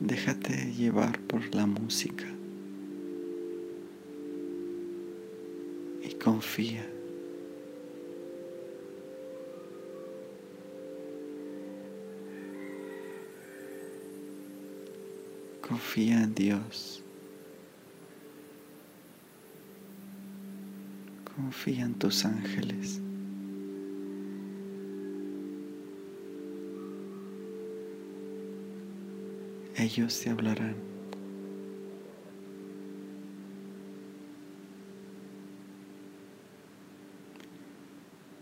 Déjate llevar por la música y confía. Confía en Dios. Confía en tus ángeles. Ellos te hablarán.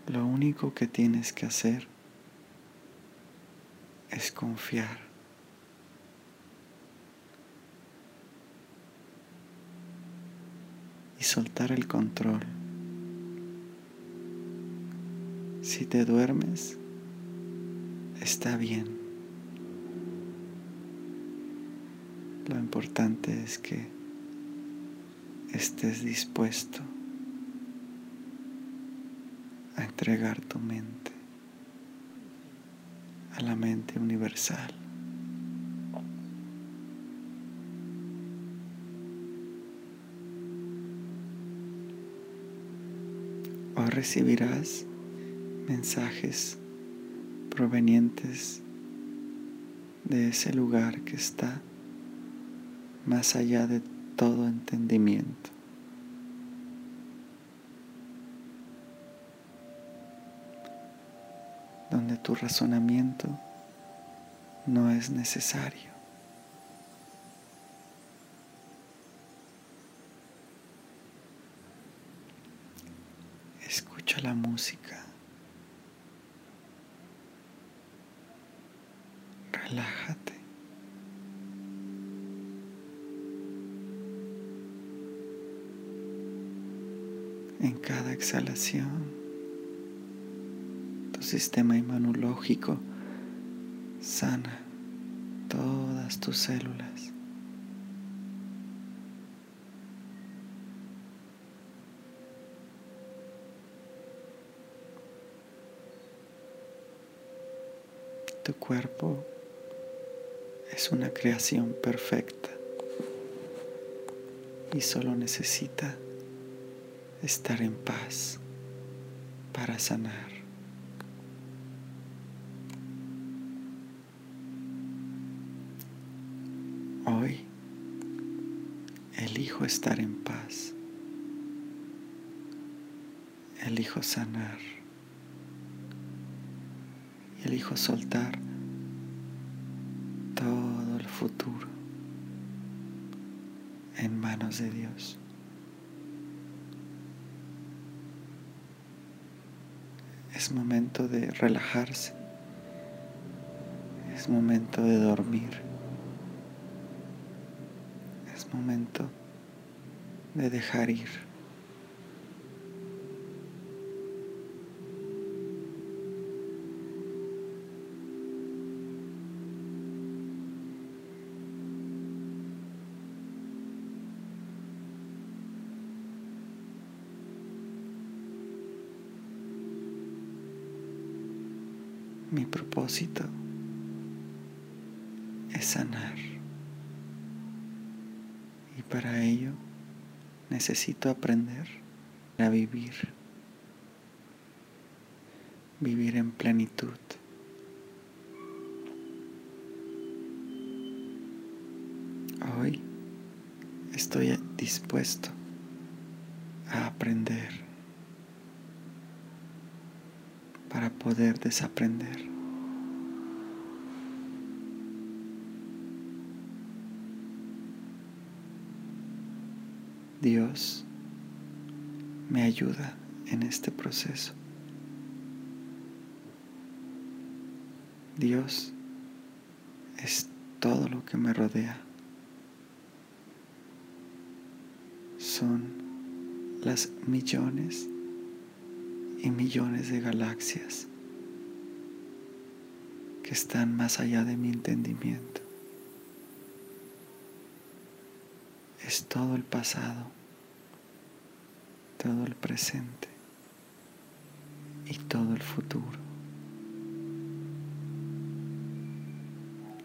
Lo único que tienes que hacer es confiar. Y soltar el control. Si te duermes, está bien. Lo importante es que estés dispuesto a entregar tu mente a la mente universal. Hoy recibirás mensajes provenientes de ese lugar que está más allá de todo entendimiento. Donde tu razonamiento no es necesario. Escucha la música. Relájate. En cada exhalación, tu sistema inmunológico sana todas tus células. Tu cuerpo es una creación perfecta y solo necesita estar en paz para sanar. Hoy elijo estar en paz. Elijo sanar. Elijo soltar todo el futuro en manos de Dios. Es momento de relajarse. Es momento de dormir. Es momento de dejar ir. Es sanar. Y para ello necesito aprender a vivir. Vivir en plenitud. Hoy estoy dispuesto a aprender. para poder desaprender. Dios me ayuda en este proceso. Dios es todo lo que me rodea. Son las millones y millones de galaxias que están más allá de mi entendimiento. Es todo el pasado, todo el presente y todo el futuro.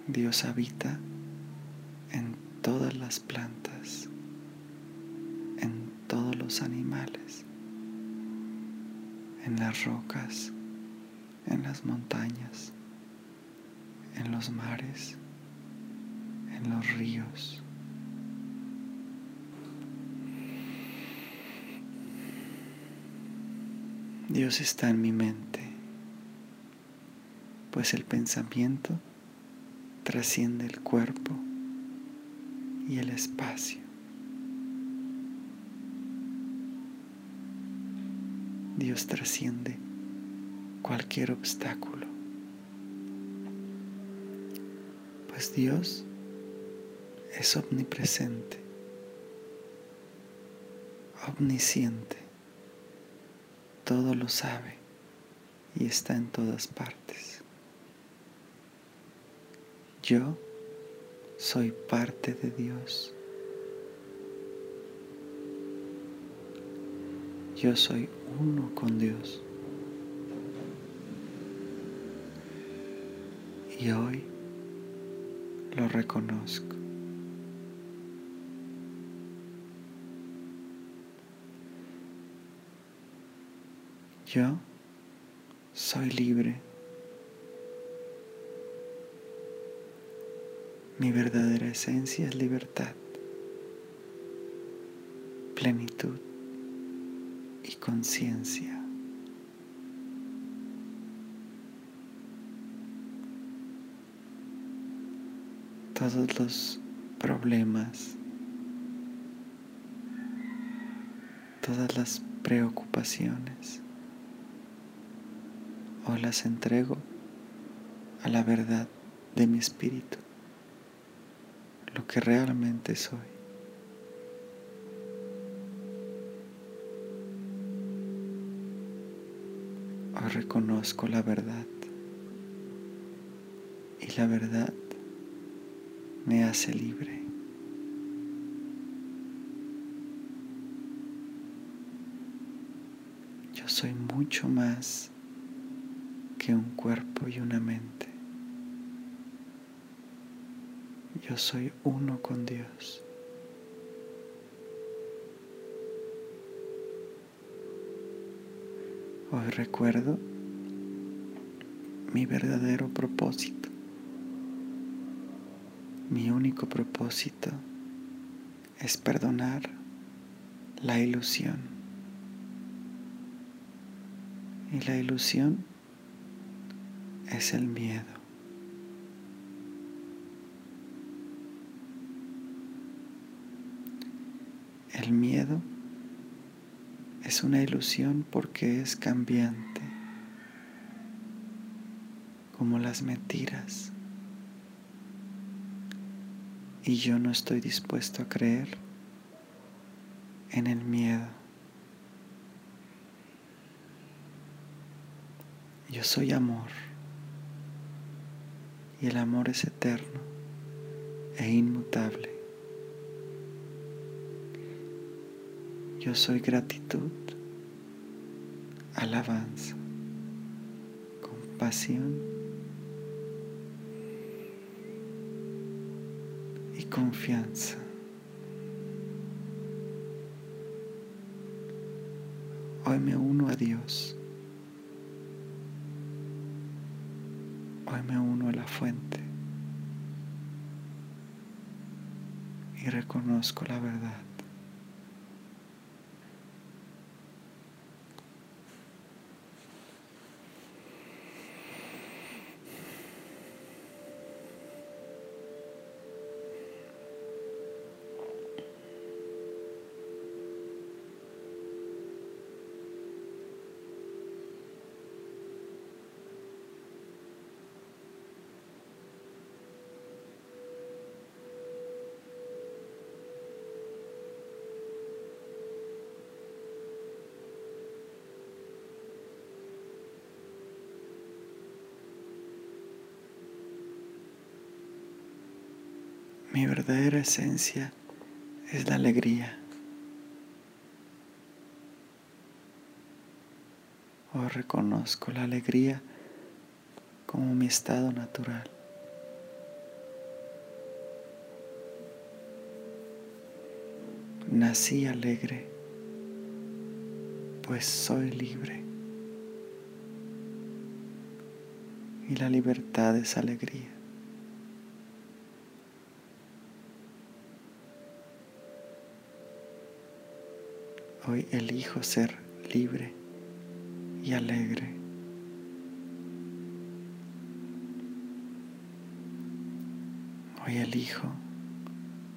Dios habita en todas las plantas, en todos los animales, en las rocas, en las montañas, en los mares, en los ríos. Dios está en mi mente, pues el pensamiento trasciende el cuerpo y el espacio. Dios trasciende cualquier obstáculo, pues Dios es omnipresente, omnisciente, todo lo sabe y está en todas partes. Yo soy parte de Dios. Yo soy uno con Dios. Y hoy lo reconozco. Yo soy libre. Mi verdadera esencia es libertad, plenitud y conciencia. Todos los problemas, todas las preocupaciones, o las entrego a la verdad de mi espíritu, lo que realmente soy. Hoy reconozco la verdad y la verdad me hace libre. Yo soy mucho más que un cuerpo y una mente. Yo soy uno con Dios. Hoy recuerdo mi verdadero propósito. Mi único propósito es perdonar la ilusión. Y la ilusión es el miedo. El miedo es una ilusión porque es cambiante, como las mentiras. Y yo no estoy dispuesto a creer en el miedo. Yo soy amor y el amor es eterno e inmutable. Yo soy gratitud, alabanza, compasión y confianza. Hoy me uno a Dios. Hoy me uno a la fuente y reconozco la verdad. Mi verdadera esencia es la alegría. Hoy reconozco la alegría como mi estado natural. nací alegre, pues soy libre. Y la libertad es alegría. Hoy elijo ser libre y alegre. Hoy elijo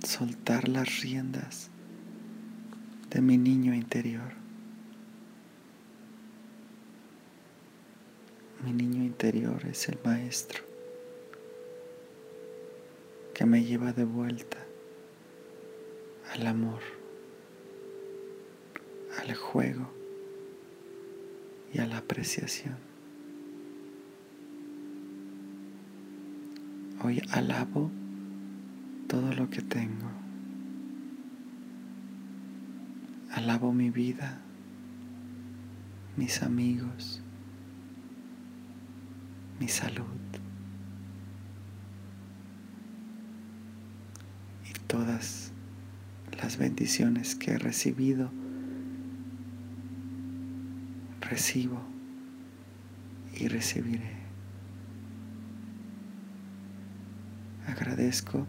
soltar las riendas de mi niño interior. Mi niño interior es el maestro que me lleva de vuelta al amor, al juego y a la apreciación. Hoy alabo todo lo que tengo. Alabo mi vida, mis amigos, mi salud y todas las bendiciones que he recibido, recibo y recibiré. Agradezco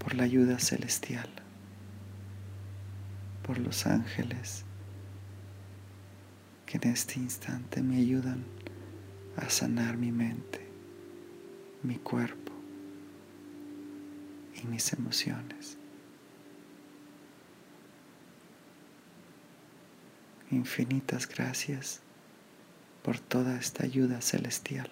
por la ayuda celestial, por los ángeles que en este instante me ayudan a sanar mi mente, mi cuerpo y mis emociones. Infinitas gracias por toda esta ayuda celestial.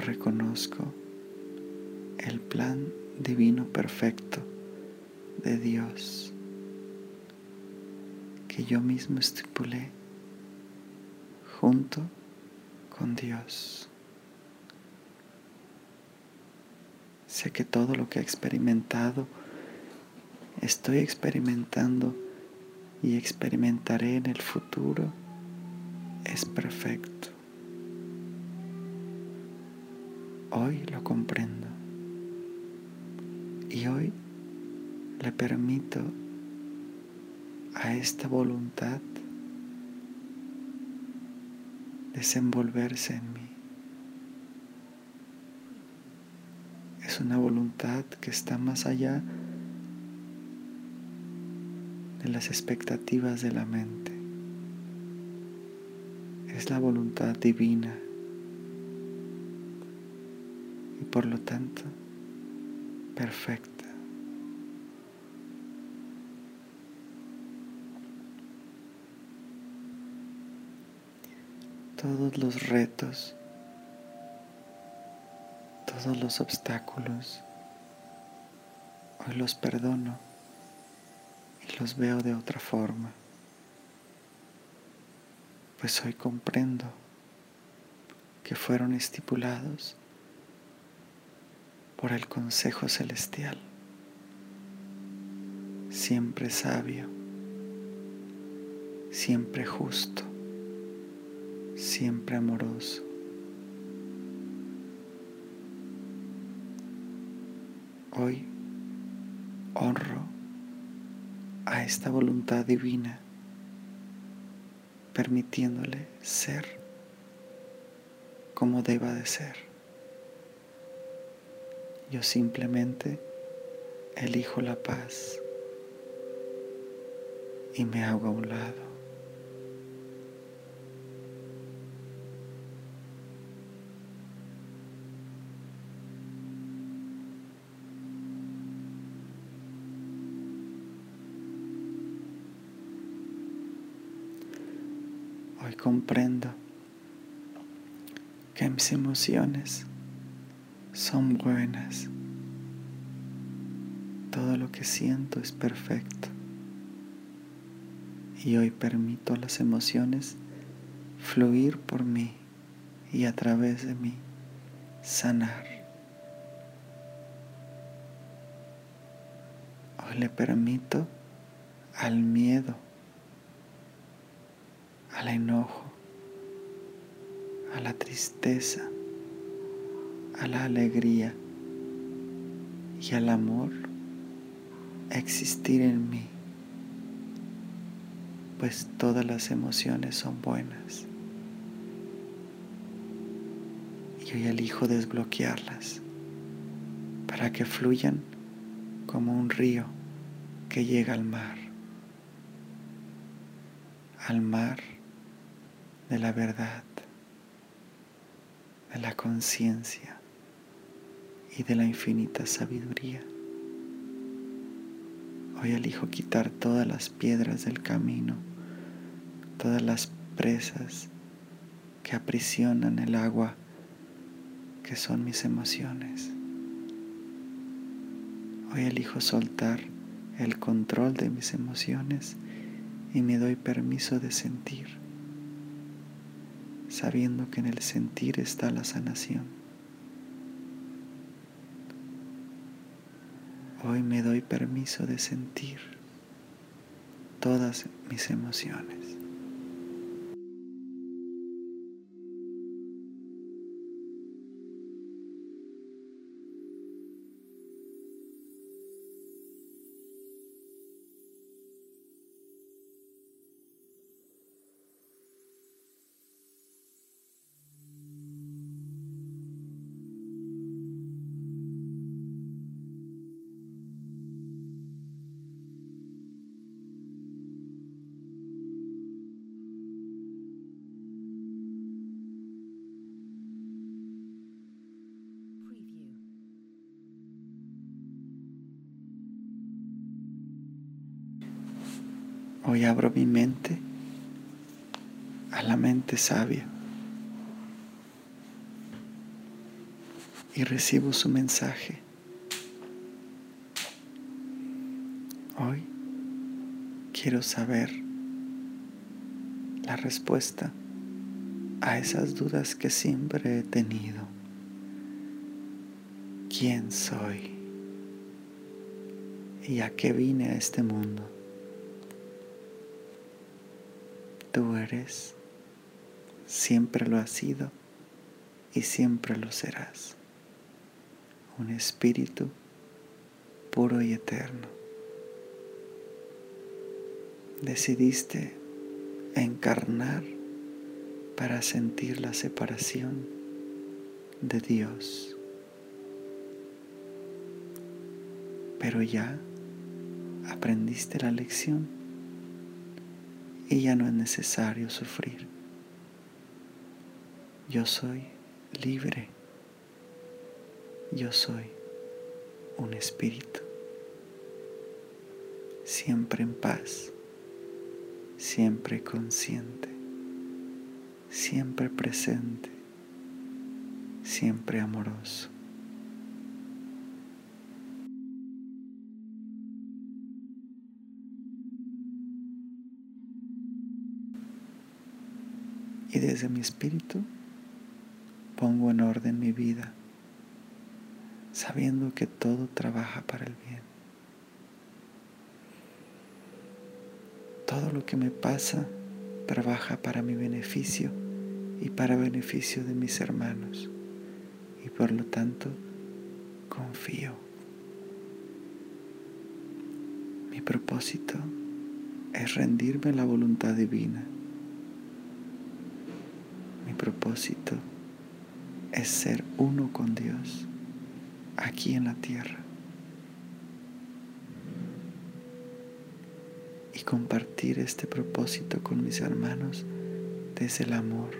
Reconozco el plan divino perfecto de Dios que yo mismo estipulé junto con Dios. Sé que todo lo que he experimentado, estoy experimentando y experimentaré en el futuro es perfecto. Hoy lo comprendo. Y hoy le permito a esta voluntad desenvolverse en mí. Es una voluntad que está más allá de las expectativas de la mente. Es la voluntad divina por lo tanto perfecta. Todos los retos, todos los obstáculos, hoy los perdono y los veo de otra forma, pues hoy comprendo que fueron estipulados por el consejo celestial, siempre sabio, siempre justo, siempre amoroso. Hoy honro a esta voluntad divina, permitiéndole ser como deba de ser. Yo simplemente elijo la paz y me hago a un lado. Hoy comprendo que mis emociones son buenas. Todo lo que siento es perfecto. Y hoy permito las emociones fluir por mí y a través de mí sanar. Hoy le permito al miedo, al enojo, a la tristeza, a la alegría y al amor existir en mí, pues todas las emociones son buenas. Y hoy elijo desbloquearlas para que fluyan como un río que llega al mar, al mar de la verdad, de la conciencia y de la infinita sabiduría. Hoy elijo quitar todas las piedras del camino, todas las presas que aprisionan el agua que son mis emociones. Hoy elijo soltar el control de mis emociones y me doy permiso de sentir, sabiendo que en el sentir está la sanación. Hoy me doy permiso de sentir todas mis emociones. Hoy abro mi mente a la mente sabia y recibo su mensaje. Hoy quiero saber la respuesta a esas dudas que siempre he tenido. ¿Quién soy? ¿Y a qué vine a este mundo? Eres, siempre lo has sido y siempre lo serás. Un espíritu puro y eterno. Decidiste encarnar para sentir la separación de Dios. Pero ya aprendiste la lección y ya no es necesario sufrir. Yo soy libre. Yo soy un espíritu. Siempre en paz. Siempre consciente. Siempre presente. Siempre amoroso. Y desde mi espíritu pongo en orden mi vida, sabiendo que todo trabaja para el bien. Todo lo que me pasa trabaja para mi beneficio y para beneficio de mis hermanos y por lo tanto confío. Mi propósito es rendirme a la voluntad divina propósito es ser uno con Dios aquí en la tierra y compartir este propósito con mis hermanos desde el amor,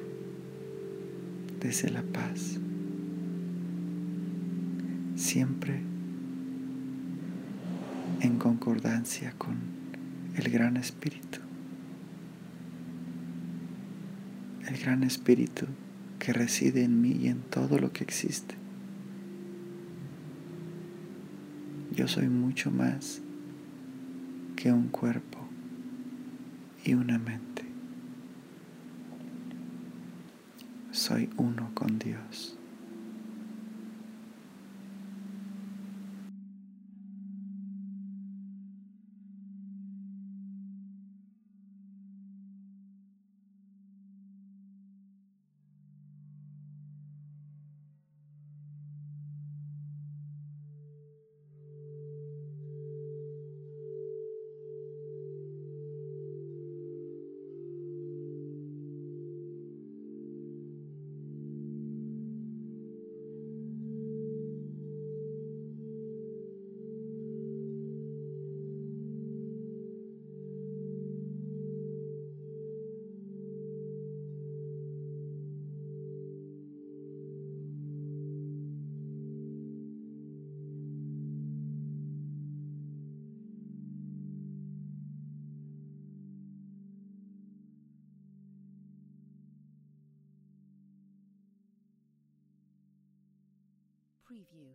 desde la paz, siempre en concordancia con el gran espíritu. El gran espíritu que reside en mí y en todo lo que existe. Yo soy mucho más que un cuerpo y una mente. Soy uno con Dios. Preview